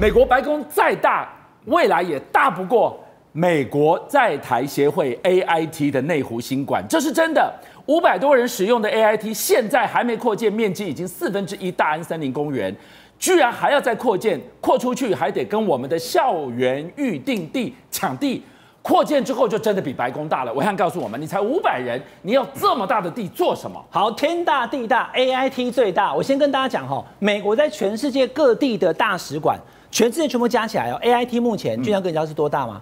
美国白宫再大，未来也大不过美国在台协会 AIT 的内湖新馆，这是真的。五百多人使用的 AIT 现在还没扩建，面积已经四分之一大安森林公园，居然还要再扩建，扩出去还得跟我们的校园预定地抢地。扩建之后就真的比白宫大了。我想告诉我们，你才五百人，你要这么大的地做什么？好，天大地大，AIT 最大。我先跟大家讲哈，美国在全世界各地的大使馆，全世界全部加起来哦，AIT 目前就像跟你知道是多大吗？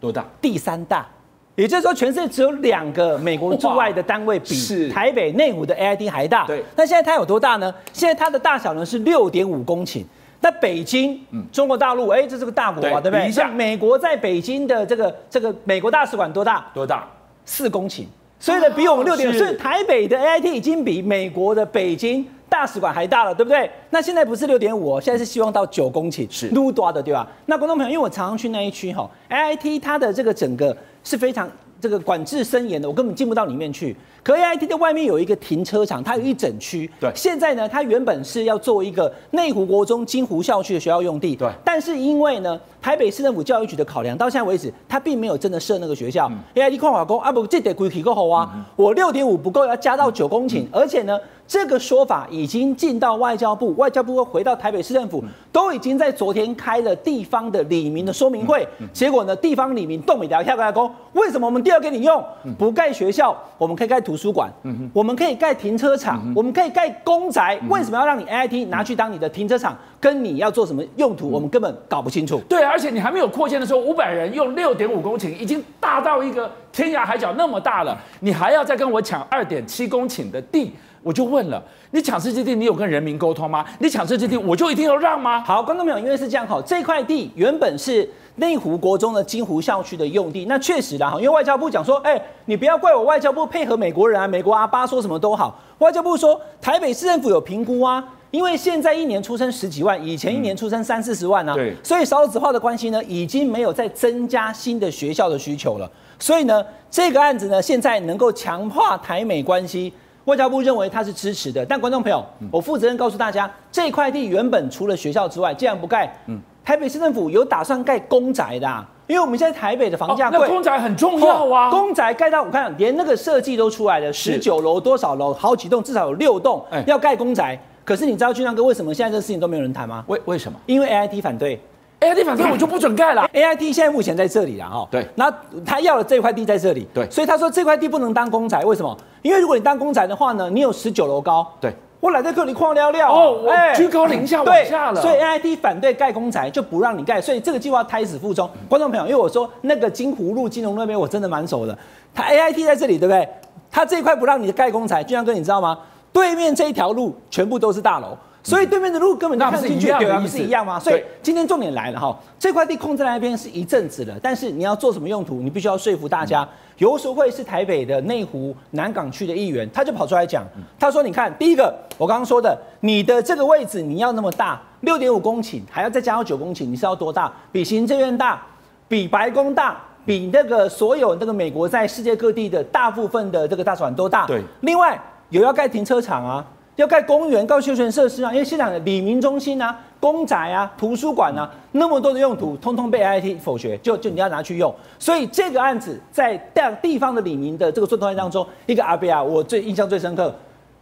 多大？第三大。也就是说，全世界只有两个美国驻外的单位比台北内湖的 AIT 还大。对。那现在它有多大呢？现在它的大小呢是六点五公顷。那北京，嗯，中国大陆，哎，这是个大国啊，对，对不对？像美国在北京的这个这个美国大使馆多大？多大？四公顷。所以呢，比我们六点，所以台北的 AIT 已经比美国的北京大使馆还大了，对不对？那现在不是六点五，现在是希望到九公顷，是撸多的，对吧？那观众朋友，因为我常常去那一区哈，AIT 它的这个整个是非常。这个管制森严的，我根本进不到里面去。可 AIT 的外面有一个停车场，它有一整区。对，现在呢，它原本是要做一个内湖国中金湖校区的学校用地。对，但是因为呢，台北市政府教育局的考量，到现在为止，它并没有真的设那个学校。AIT 矿法工啊，不，这得规矩够好啊。我六点五不够，要加到九公顷，而且呢。这个说法已经进到外交部，外交部会回到台北市政府，都已经在昨天开了地方的李明的说明会。结果呢，地方李明动不了，跳过来讲，为什么我们第二给你用？不盖学校，我们可以盖图书馆，我们可以盖停车场，我们可以盖公宅，为什么要让你 AIT 拿去当你的停车场？跟你要做什么用途，我们根本搞不清楚。对，而且你还没有扩建的时候，五百人用六点五公顷，已经大到一个天涯海角那么大了，你还要再跟我抢二点七公顷的地？我就问了，你抢这些地，你有跟人民沟通吗？你抢这些地，我就一定要让吗？好，观众朋友，因为是这样哈，这块地原本是内湖国中的金湖校区的用地，那确实的哈，因为外交部讲说，哎，你不要怪我外交部配合美国人啊，美国阿巴说什么都好，外交部说台北市政府有评估啊，因为现在一年出生十几万，以前一年出生三四十万啊，对，所以少子化的关系呢，已经没有再增加新的学校的需求了，所以呢，这个案子呢，现在能够强化台美关系。外交部认为它是支持的，但观众朋友，我负责任告诉大家，这块地原本除了学校之外，既然不盖，嗯，台北市政府有打算盖公宅的，啊，因为我们现在台北的房价贵，那公宅很重要啊。公宅盖到我看，连那个设计都出来了，十九楼多少楼，好几栋，至少有六栋要盖公宅。可是你知道俊亮哥为什么现在这个事情都没有人谈吗？为为什么？因为 AIT 反对。AIT 反正我就不准盖了。AIT 现在目前在这里了哈。对。那他要了这块地在这里。对。所以他说这块地不能当公宅，为什么？因为如果你当公宅的话呢，你有十九楼高。对。我来在这里旷尿尿。哦，我居高临下往下了。所以 AIT 反对盖公宅，就不让你盖。所以这个计划胎死腹中。观众朋友，因为我说那个金湖路金融那边我真的蛮熟的。他 AIT 在这里，对不对？他这一块不让你盖公宅，俊阳哥你知道吗？对面这一条路全部都是大楼。所以对面的路根本就看不进去，对啊，不是一样吗？所以今天重点来了哈，这块地空在那边是一阵子了，但是你要做什么用途，你必须要说服大家。游淑慧是台北的内湖南港区的议员，他就跑出来讲，他说：“你看，第一个我刚刚说的，你的这个位置你要那么大，六点五公顷，还要再加上九公顷，你是要多大？比行政院大，比白宫大，比那个所有那个美国在世界各地的大部分的这个大使馆都大。对，另外有要盖停车场啊。”要盖公园、盖休闲设施啊，因为现场的李明中心啊、公宅啊、图书馆啊，那么多的用途，通通被 I T 否决，就就你要拿去用。所以这个案子在地方的李明的这个座谈会当中，一个阿伯啊，我最印象最深刻，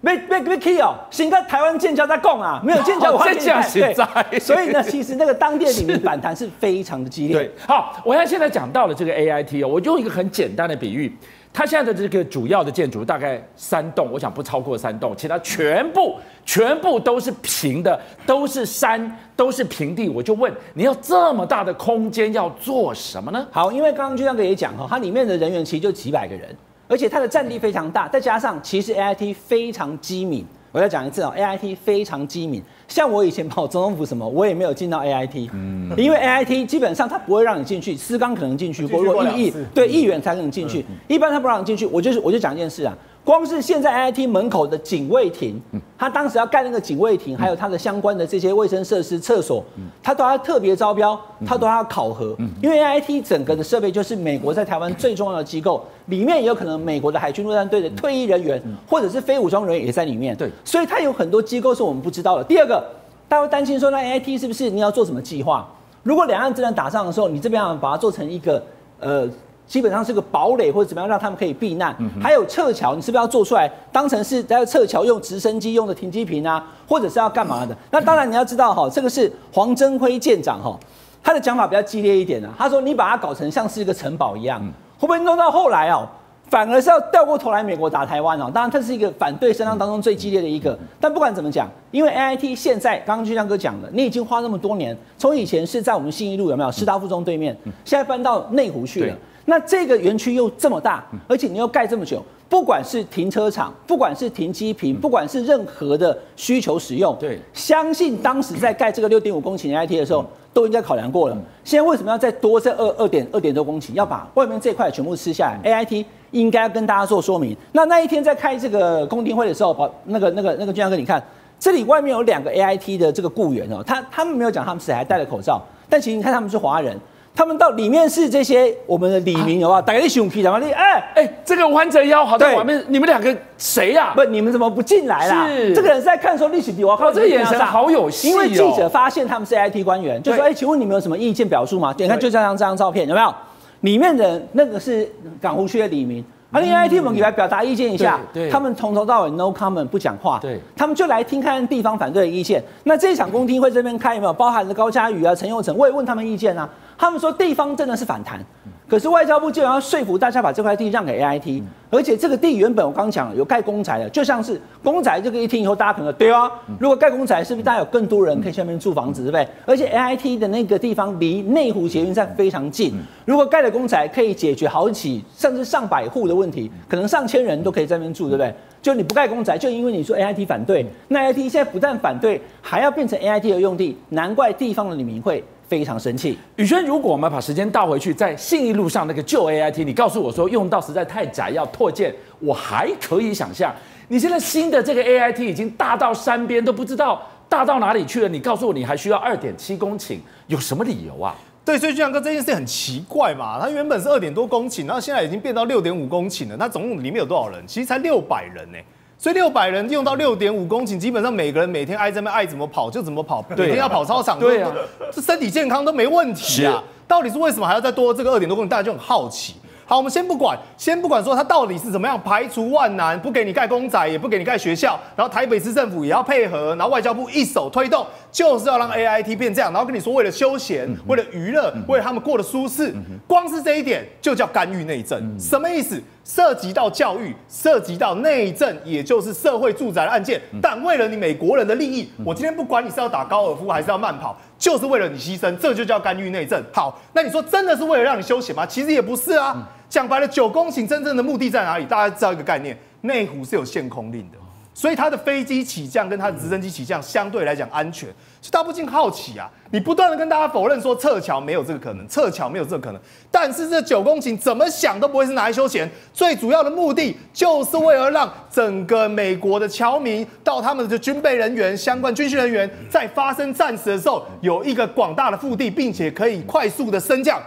没没没 key 哦，新在台湾建交在供啊，没有建交我还建在。对，所以呢，其实那个当地的里民反弹是非常的激烈。对，好，我现在讲到了这个 AIT 哦，我用一个很简单的比喻。它现在的这个主要的建筑大概三栋，我想不超过三栋，其他全部全部都是平的，都是山，都是平地。我就问，你要这么大的空间要做什么呢？好，因为刚刚就像哥也讲哈，它里面的人员其实就几百个人，而且它的占地非常大，再加上其实 AIT 非常机敏。我再讲一次啊，AIT 非常机敏。像我以前跑总统府什么，我也没有进到 AIT，嗯，因为 AIT 基本上它不会让你进去，司刚可能进去，或者议议对议员才能进去，一般他不让你进去。我就是我就讲一件事啊。光是现在 AIT 门口的警卫亭，他当时要盖那个警卫亭，还有它的相关的这些卫生设施、厕所，他都要特别招标，他都要考核。因为 AIT 整个的设备就是美国在台湾最重要的机构，里面也有可能美国的海军陆战队的退役人员，或者是非武装人员也在里面。对，所以它有很多机构是我们不知道的。第二个，大家会担心说，那 AIT 是不是你要做什么计划？如果两岸真的打仗的时候，你这边要把它做成一个呃，基本上是个堡垒或者怎么样，让他们可以避难。嗯、还有撤侨，你是不是要做出来，当成是在撤侨用直升机用的停机坪啊，或者是要干嘛的？那当然你要知道哈，这个是黄征辉舰长哈，他的讲法比较激烈一点啊。他说你把它搞成像是一个城堡一样，会不会弄到后来哦？反而是要掉过头来，美国打台湾哦。当然，这是一个反对声浪当中最激烈的一个。但不管怎么讲，因为 AIT 现在刚刚就像哥讲的，你已经花那么多年，从以前是在我们信义路有没有师大附中对面，现在搬到内湖去了。那这个园区又这么大，而且你又盖这么久，不管是停车场，不管是停机坪，不管是任何的需求使用，对，相信当时在盖这个六点五公顷 AIT 的时候，都应该考量过了。现在为什么要再多这二二点二点多公顷，要把外面这块全部吃下来？AIT 应该要跟大家做说明。那那一天在开这个公听会的时候，把那个那个那个俊相哥，你看这里外面有两个 AIT 的这个雇员哦，他他们没有讲他们是谁，还戴了口罩，但其实你看他们是华人。他们到里面是这些我们的李明，有没有？大家你熊皮怎么你哎哎，这个弯着腰好在外面，你们两个谁呀？不，你们怎么不进来啦？是这个人是在看说历史比，我靠，这个眼神好有戏哦。因为记者发现他们是 AIT 官员，就说哎，请问你们有什么意见表述吗？你看就这张这张照片有没有？里面的那个是港湖区的里民。而 AIT 我们也来表达意见一下，他们从头到尾 no comment 不讲话，对，他们就来听看地方反对的意见。那这场公听会这边开有没有包含了高嘉瑜啊、陈佑成？我也问他们意见啊，他们说地方真的是反弹。可是外交部竟然要说服大家把这块地让给 AIT，而且这个地原本我刚讲了有盖公宅的，就像是公宅这个一听以后，大家可能对啊，如果盖公宅，是不是大家有更多人可以去那边住房子，对不对？而且 AIT 的那个地方离内湖捷运站非常近，如果盖了公宅，可以解决好几甚至上百户的问题，可能上千人都可以在那边住，对不对？就你不盖公宅，就因为你说 AIT 反对，那 AIT 现在不但反对，还要变成 AIT 的用地，难怪地方的里民会。非常生气，宇轩，如果我们把时间倒回去，在信义路上那个旧 AIT，你告诉我说用到实在太窄，要拓建，我还可以想象。你现在新的这个 AIT 已经大到山边都不知道大到哪里去了，你告诉我你还需要二点七公顷，有什么理由啊？对，所以俊阳哥这件事很奇怪嘛，它原本是二点多公顷，然后现在已经变到六点五公顷了，那总共里面有多少人？其实才六百人呢、欸。所以六百人用到六点五公顷，基本上每个人每天爱怎么爱怎么跑就怎么跑，每天要跑操场，对啊，这身体健康都没问题啊。到底是为什么还要再多这个二点多公顷？大家就很好奇。好，我们先不管，先不管说他到底是怎么样排除万难，不给你盖公仔，也不给你盖学校，然后台北市政府也要配合，然后外交部一手推动，就是要让 AIT 变这样，然后跟你说为了休闲，为了娱乐，为了他们过得舒适，光是这一点就叫干预内政，什么意思？涉及到教育，涉及到内政，也就是社会住宅的案件，但为了你美国人的利益，我今天不管你是要打高尔夫还是要慢跑，就是为了你牺牲，这就叫干预内政。好，那你说真的是为了让你休闲吗？其实也不是啊。讲白了，九公顷真正的目的在哪里？大家知道一个概念，内湖是有限空令的，所以它的飞机起降跟它的直升机起降相对来讲安全。所以大不禁好奇啊，你不断的跟大家否认说撤侨没有这个可能，撤侨没有这个可能，但是这九公顷怎么想都不会是拿来休闲，最主要的目的就是为了让整个美国的侨民到他们的军备人员、相关军训人员在发生战时的时候有一个广大的腹地，并且可以快速的升降，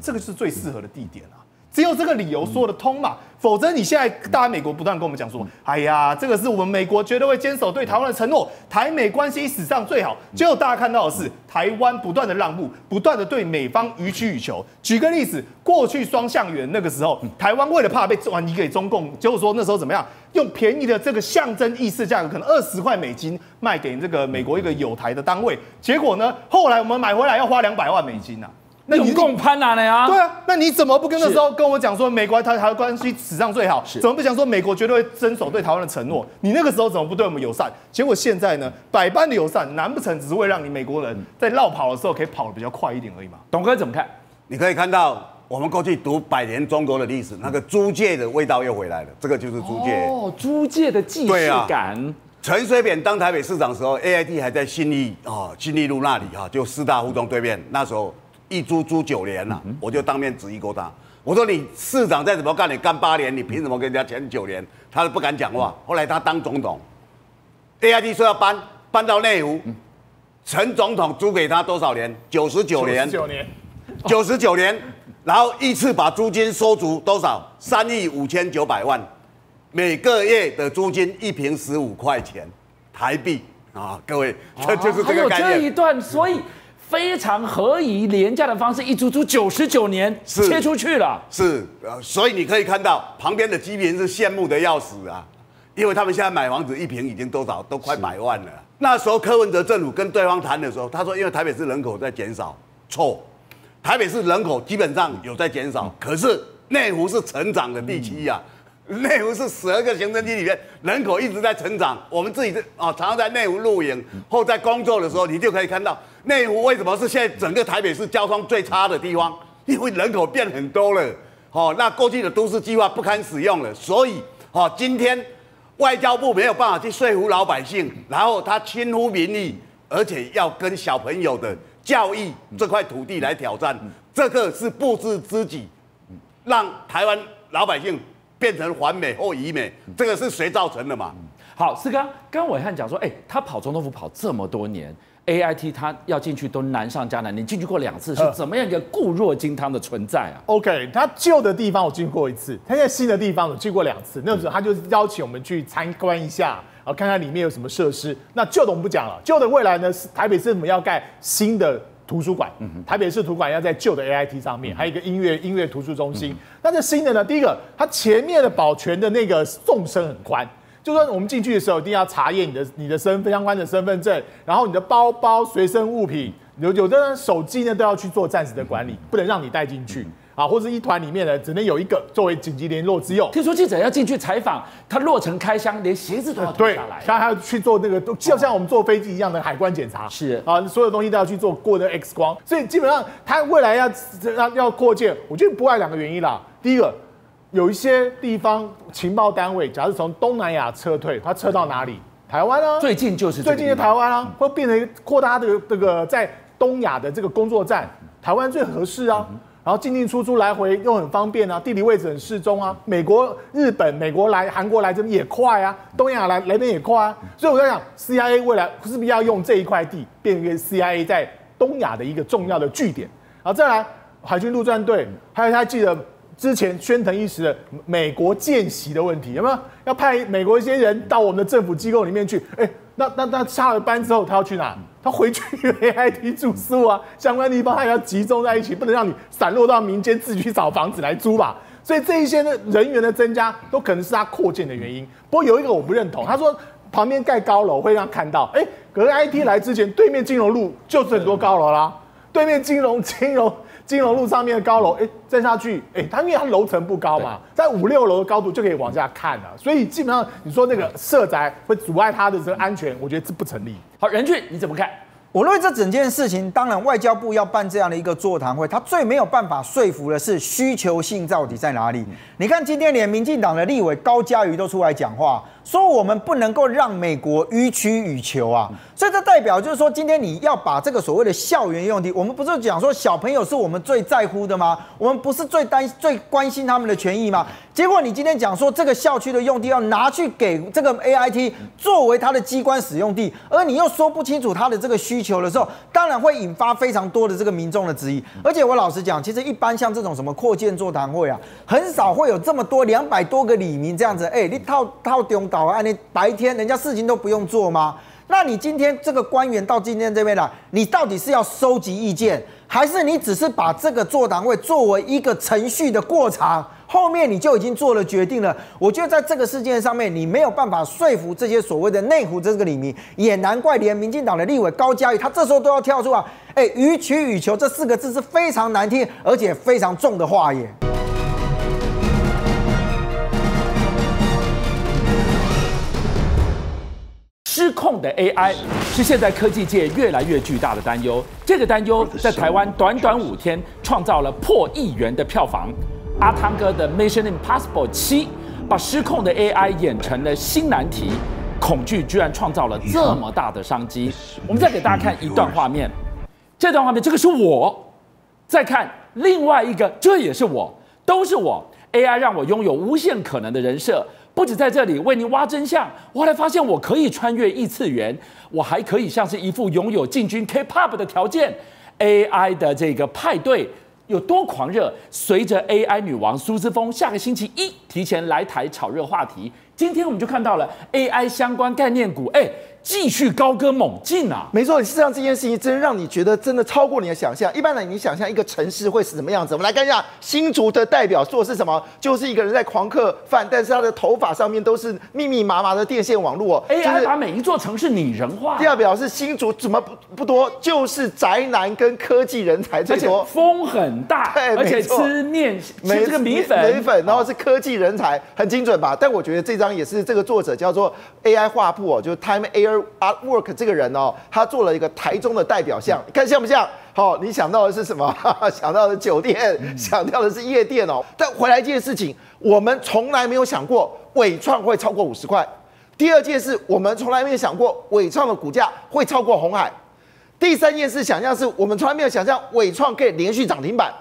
这个是最适合的地点啊。只有这个理由说得通嘛，否则你现在大家美国不断跟我们讲说，哎呀，这个是我们美国绝对会坚守对台湾的承诺，台美关系史上最好。结果大家看到的是台湾不断的让步，不断的对美方予取予求。举个例子，过去双向园那个时候，台湾为了怕被转移给中共，结果说那时候怎么样，用便宜的这个象征意识价格，可能二十块美金卖给这个美国一个有台的单位，结果呢，后来我们买回来要花两百万美金呐、啊。那你共攀哪了呀？对啊，那你怎么不跟那时候跟我讲说美国台台关系史上最好？怎么不讲说美国绝对会遵守对台湾的承诺？你那个时候怎么不对我们友善？结果现在呢，百般的友善，难不成只是为了让你美国人在绕跑的时候可以跑得比较快一点而已吗？董哥怎么看？你可以看到我们过去读百年中国的历史，那个租界的味道又回来了。这个就是租界哦，租界的既视感。陈水扁当台北市长的时候，AIT 还在信义啊信义路那里哈，就四大胡同对面，那时候。一租租九年了，我就当面质疑过他。我说你市长再怎么干，你干八年，你凭什么跟人家签九年？他都不敢讲话。后来他当总统，AIT 说要搬搬到内湖，陈总统租给他多少年？九十九年。九年。九十九年，然后一次把租金收足多少？三亿五千九百万，每个月的租金一平十五块钱台币。啊，各位，这就是这个概念。还有这一段，所以非常合宜廉价的方式，一租租九十九年切出去了。是，所以你可以看到旁边的居民是羡慕的要死啊，因为他们现在买房子一平已经多少，都快百万了。那时候柯文哲政府跟对方谈的时候，他说，因为台北市人口在减少，错，台北市人口基本上有在减少，可是内湖是成长的地区呀。内湖是十二个行政区里面人口一直在成长。我们自己啊，常常在内湖露营或在工作的时候，你就可以看到内湖为什么是现在整个台北市交通最差的地方，因为人口变很多了。哦，那过去的都市计划不堪使用了，所以哦，今天。外交部没有办法去说服老百姓，然后他轻忽民意，而且要跟小朋友的教育这块土地来挑战，这个是不知知己，让台湾老百姓变成环美或疑美，这个是谁造成的嘛？好，四刚刚伟汉讲说，哎，他跑总统府跑这么多年。A I T 他要进去都难上加难，你进去过两次，是怎么样一个固若金汤的存在啊？OK，他旧的地方我进过一次，他现在新的地方我去过两次。那时候他就邀请我们去参观一下，然后看看里面有什么设施。那旧的我们不讲了，旧的未来呢是，台北市政府要盖新的图书馆，台北市图书馆要在旧的 A I T 上面，还有一个音乐音乐图书中心。那这新的呢，第一个它前面的保全的那个纵深很宽。就说我们进去的时候一定要查验你的你的身份相关的身份证，然后你的包包随身物品有有的人手机呢都要去做暂时的管理，不能让你带进去啊，或者一团里面呢只能有一个作为紧急联络之用。听说记者要进去采访，他落成开箱，连鞋子都要脱下来，他还要去做那个，就像我们坐飞机一样的海关检查，是啊，所有东西都要去做过的 X 光，所以基本上他未来要要要扩建，我觉得不外两个原因啦，第一个。有一些地方情报单位，假如从东南亚撤退，他撤到哪里？台湾啊，最近就是最近的台湾啊，会变成扩大的这个在东亚的这个工作站，台湾最合适啊。然后进进出出来回又很方便啊，地理位置很适中啊。美国、日本、美国来韩国来这边也快啊，东亚来来这边也快啊。所以我在想，CIA 未来是不是要用这一块地变成 CIA 在东亚的一个重要的据点？然后再来海军陆战队，还有他记得。之前宣腾一时的美国见习的问题，有没有要派美国一些人到我们的政府机构里面去？哎，那那那下了班之后他要去哪？他回去 AIT 住宿啊，相关地方他也要集中在一起，不能让你散落到民间自己去找房子来租吧。所以这一些的人员的增加都可能是他扩建的原因。不过有一个我不认同，他说旁边盖高楼会让看到，哎，可是 IT 来之前对面金融路就是很多高楼啦，对面金融金融。金融路上面的高楼，哎，站下去，哎，它因为它楼层不高嘛，在五六楼的高度就可以往下看了，所以基本上你说那个社宅会阻碍它的这个安全，我觉得这不成立。好，任俊你怎么看？我认为这整件事情，当然外交部要办这样的一个座谈会，他最没有办法说服的是需求性到底在哪里？你看今天连民进党的立委高嘉瑜都出来讲话。说我们不能够让美国予取予求啊，所以这代表就是说，今天你要把这个所谓的校园用地，我们不是讲说小朋友是我们最在乎的吗？我们不是最担最关心他们的权益吗？结果你今天讲说这个校区的用地要拿去给这个 AIT 作为他的机关使用地，而你又说不清楚他的这个需求的时候，当然会引发非常多的这个民众的质疑。而且我老实讲，其实一般像这种什么扩建座谈会啊，很少会有这么多两百多个里民这样子，哎，你套套中岛。啊，你白天人家事情都不用做吗？那你今天这个官员到今天这边来，你到底是要收集意见，还是你只是把这个座谈会作为一个程序的过场？后面你就已经做了决定了？我觉得在这个事件上面，你没有办法说服这些所谓的内湖这个里面，也难怪连民进党的立委高嘉瑜他这时候都要跳出啊，哎，予取予求这四个字是非常难听而且非常重的话耶。控的 AI 是现在科技界越来越巨大的担忧。这个担忧在台湾短短五天创造了破亿元的票房。阿汤哥的《Mission Impossible 七》把失控的 AI 演成了新难题，恐惧居然创造了这么大的商机。我们再给大家看一段画面，这段画面这个是我，再看另外一个，这也是我，都是我。AI 让我拥有无限可能的人设。不止在这里为您挖真相，我还发现我可以穿越异次元，我还可以像是一副拥有进军 K-pop 的条件。AI 的这个派对有多狂热？随着 AI 女王苏姿丰下个星期一提前来台炒热话题，今天我们就看到了 AI 相关概念股，哎，继续高歌猛进啊！没错，事实上这件事情真让你觉得真的超过你的想象。一般来，你想象一个城市会是什么样子？我们来看一下新竹的代表作是什么？就是一个人在狂客饭，但是他的头发上面都是密密麻麻的电线网络哦。AI 把每一座城市拟人化。第二表是新竹怎么不不多？就是宅男跟科技人才最多，风很大，对，而且吃面吃这个米粉米粉，然后是科技人才，很精准吧？但我觉得这张也是这个作者叫做 AI 画布哦，就是 Time Artwork。这个人哦，他做了一个台中的代表像，看像不像？好、哦，你想到的是什么？想到的酒店，想到的是夜店哦。但回来一件事情，我们从来没有想过伟创会超过五十块。第二件事，我们从来没有想过伟创的股价会超过红海。第三件事，想象是我们从来没有想象伟创可以连续涨停板。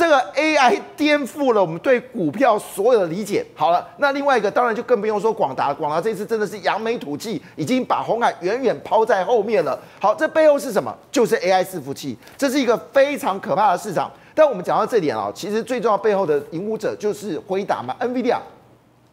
这个 AI 颠覆了我们对股票所有的理解。好了，那另外一个当然就更不用说广达，广达这次真的是扬眉吐气，已经把红海远远抛在后面了。好，这背后是什么？就是 AI 伺服器，这是一个非常可怕的市场。但我们讲到这点啊，其实最重要背后的引舞者就是辉达嘛，NVIDIA。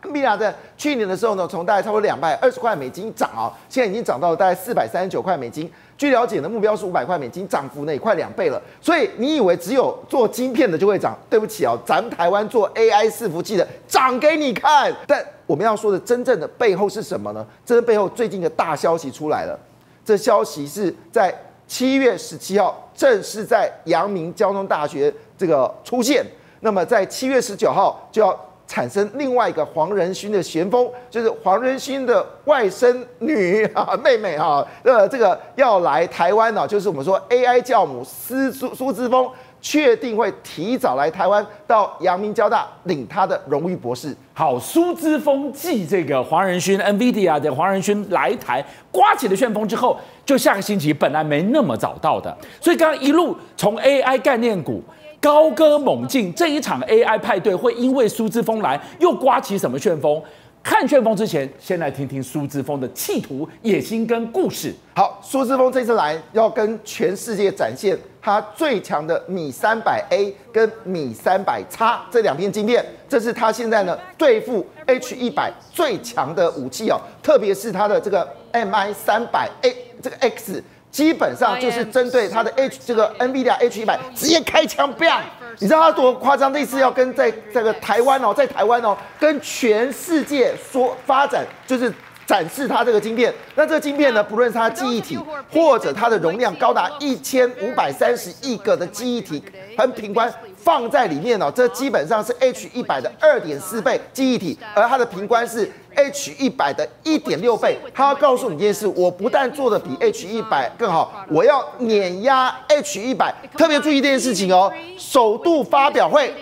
NVIDIA 在去年的时候呢，从大概差不多两百二十块美金涨啊，现在已经涨到了大概四百三十九块美金。据了解的目标是五百块美金，涨幅呢也快两倍了。所以你以为只有做晶片的就会涨？对不起哦，咱们台湾做 AI 伺服器的涨给你看。但我们要说的真正的背后是什么呢？这背后最近的大消息出来了。这消息是在七月十七号正式在阳明交通大学这个出现。那么在七月十九号就要。产生另外一个黄仁勋的旋风，就是黄仁勋的外甥女 啊妹妹啊，呃这个要来台湾呢，就是我们说 AI 教母苏苏苏姿丰确定会提早来台湾，到阳明交大领他的荣誉博士。好，苏姿丰继这个黄仁勋 NVIDIA 的黄仁勋来台刮起了旋风之后，就下个星期本来没那么早到的，所以刚刚一路从 AI 概念股。高歌猛进，这一场 AI 派对会因为苏姿丰来又刮起什么旋风？看旋风之前，先来听听苏姿丰的企图、野心跟故事。好，苏姿丰这次来要跟全世界展现他最强的米三百 A 跟米三百 X 这两片晶片，这是他现在呢对付 H 一百最强的武器哦，特别是他的这个 MI 三百 A 这个 X。基本上就是针对它的 H 这个 NVIDIA H 一百直接开枪，bang！你知道它多夸张？这次要跟在这个台湾哦，在台湾哦，跟全世界说发展，就是展示它这个晶片。那这个晶片呢，不论是它记忆体，或者它的容量高达一千五百三十亿个的记忆体，很品管。放在里面哦，这基本上是 H 一百的二点四倍记忆体，而它的频宽是 H 一百的一点六倍。它要告诉你一件事：我不但做的比 H 一百更好，我要碾压 H 一百。特别注意这件事情哦，首度发表会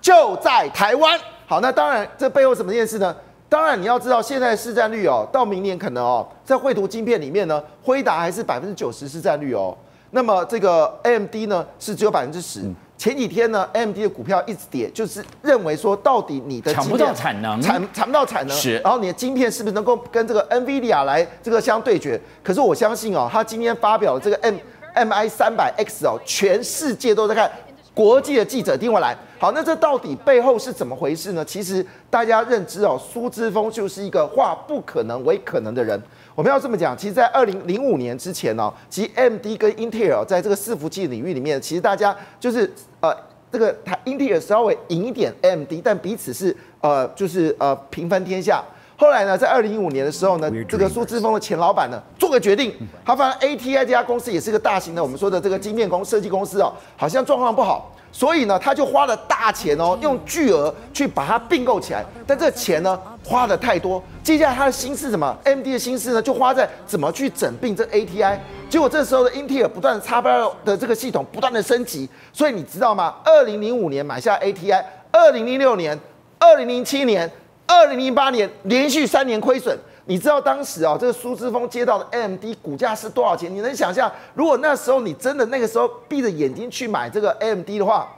就在台湾。好，那当然这背后什么件事呢？当然你要知道，现在市占率哦，到明年可能哦，在绘图晶片里面呢，辉达还是百分之九十市占率哦。那么这个 AMD 呢是只有百分之十。前几天呢，AMD 的股票一直跌，就是认为说，到底你的抢不到产能，产产不到产能，是，然后你的晶片是不是能够跟这个 NVIDIA 来这个相对决？可是我相信哦，他今天发表的这个 M MI 三百 X 哦，全世界都在看，国际的记者听我来。好，那这到底背后是怎么回事呢？其实大家认知哦，苏之峰就是一个化不可能为可能的人。我们要这么讲，其实，在二零零五年之前呢，其实 AMD 跟英特尔在这个伺服器领域里面，其实大家就是呃，这个台英特尔稍微赢一点 AMD，但彼此是呃，就是呃平分天下。后来呢，在二零一五年的时候呢，这个苏志峰的前老板呢，做个决定，他发现 ATI 这家公司也是个大型的我们说的这个晶片公设计公司哦，好像状况不好。所以呢，他就花了大钱哦，用巨额去把它并购起来。但这钱呢，花的太多。接下来他的心思什么？AMD 的心思呢，就花在怎么去整并这 ATI。结果这时候的英特尔不断的 XPower 的这个系统不断的升级。所以你知道吗？二零零五年买下 ATI，二零零六年、二零零七年、二零零八年连续三年亏损。你知道当时啊，这个苏姿丰接到的 AMD 股价是多少钱？你能想象，如果那时候你真的那个时候闭着眼睛去买这个 AMD 的话，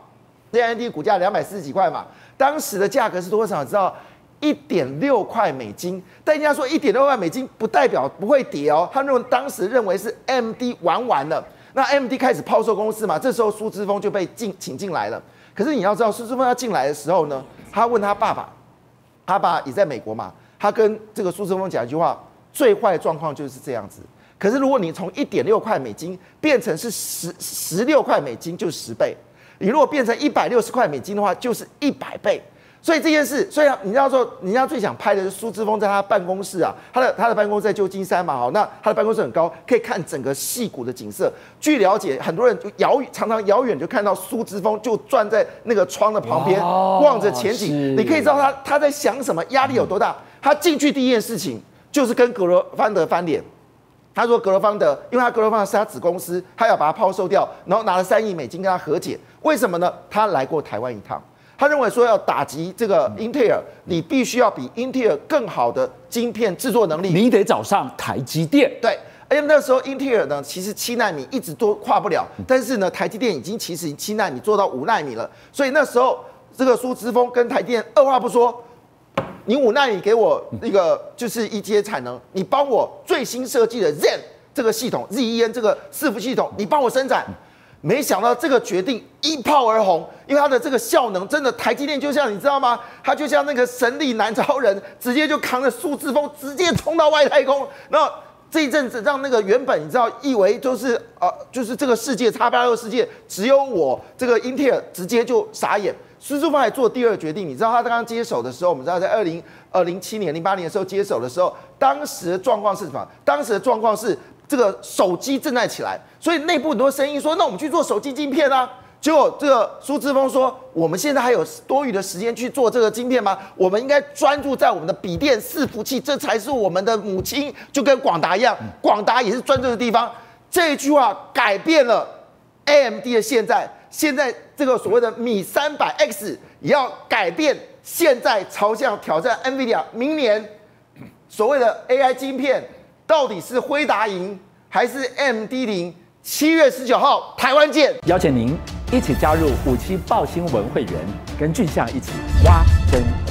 这 AMD 股价两百四十几块嘛，当时的价格是多少？你知道一点六块美金。但人家说一点六块美金不代表不会跌哦，他认为当时认为是 AMD 玩完了，那 AMD 开始抛售公司嘛，这时候苏之峰就被进请进来了。可是你要知道，苏之峰要进来的时候呢，他问他爸爸，他爸也在美国嘛。他跟这个苏姿丰讲一句话：“最坏的状况就是这样子。可是如果你从一点六块美金变成是十十六块美金，就是十倍；你如果变成一百六十块美金的话，就是一百倍。所以这件事，所以你要说，人家最想拍的是苏志峰在他办公室啊，他的他的办公室在旧金山嘛，好，那他的办公室很高，可以看整个戏谷的景色。据了解，很多人就遥远常常遥远就看到苏志峰就站在那个窗的旁边，望着前景。你可以知道他他在想什么，压力有多大。他进去第一件事情就是跟格罗方德翻脸。他说格罗方德，因为他格罗方德是他子公司，他要把它抛售掉，然后拿了三亿美金跟他和解。为什么呢？他来过台湾一趟。他认为说要打击这个英特尔，你必须要比英特尔更好的晶片制作能力，你得找上台积电。对，而且那时候英特尔呢，其实七纳米一直都跨不了，但是呢，台积电已经其实七纳米做到五纳米了，所以那时候这个苏之峰跟台积电二话不说，你五纳米给我那个就是一阶产能，你帮我最新设计的 Zen 这个系统，Zen 这个伺服系统，你帮我生产。没想到这个决定一炮而红，因为它的这个效能真的，台积电就像你知道吗？它就像那个神力男超人，直接就扛着数字风直接冲到外太空。然后这一阵子让那个原本你知道以为就是呃就是这个世界叉八六世界只有我这个英特尔直接就傻眼。苏姿丰还做第二决定，你知道他刚刚接手的时候，我们知道在二零二零七年零八年的时候接手的时候，当时的状况是什么？当时的状况是。这个手机正在起来，所以内部很多声音说：“那我们去做手机晶片啊。”结果这个苏姿丰说：“我们现在还有多余的时间去做这个晶片吗？我们应该专注在我们的笔电伺服器，这才是我们的母亲。”就跟广达一样，广达也是专注的地方。这一句话改变了 AMD 的现在，现在这个所谓的米三百 X 也要改变，现在朝向挑战 NVIDIA，明年所谓的 AI 晶片。到底是辉达赢还是 MD 零？七月十九号台湾见！邀请您一起加入五七报新闻会员，跟俊相一起挖真相。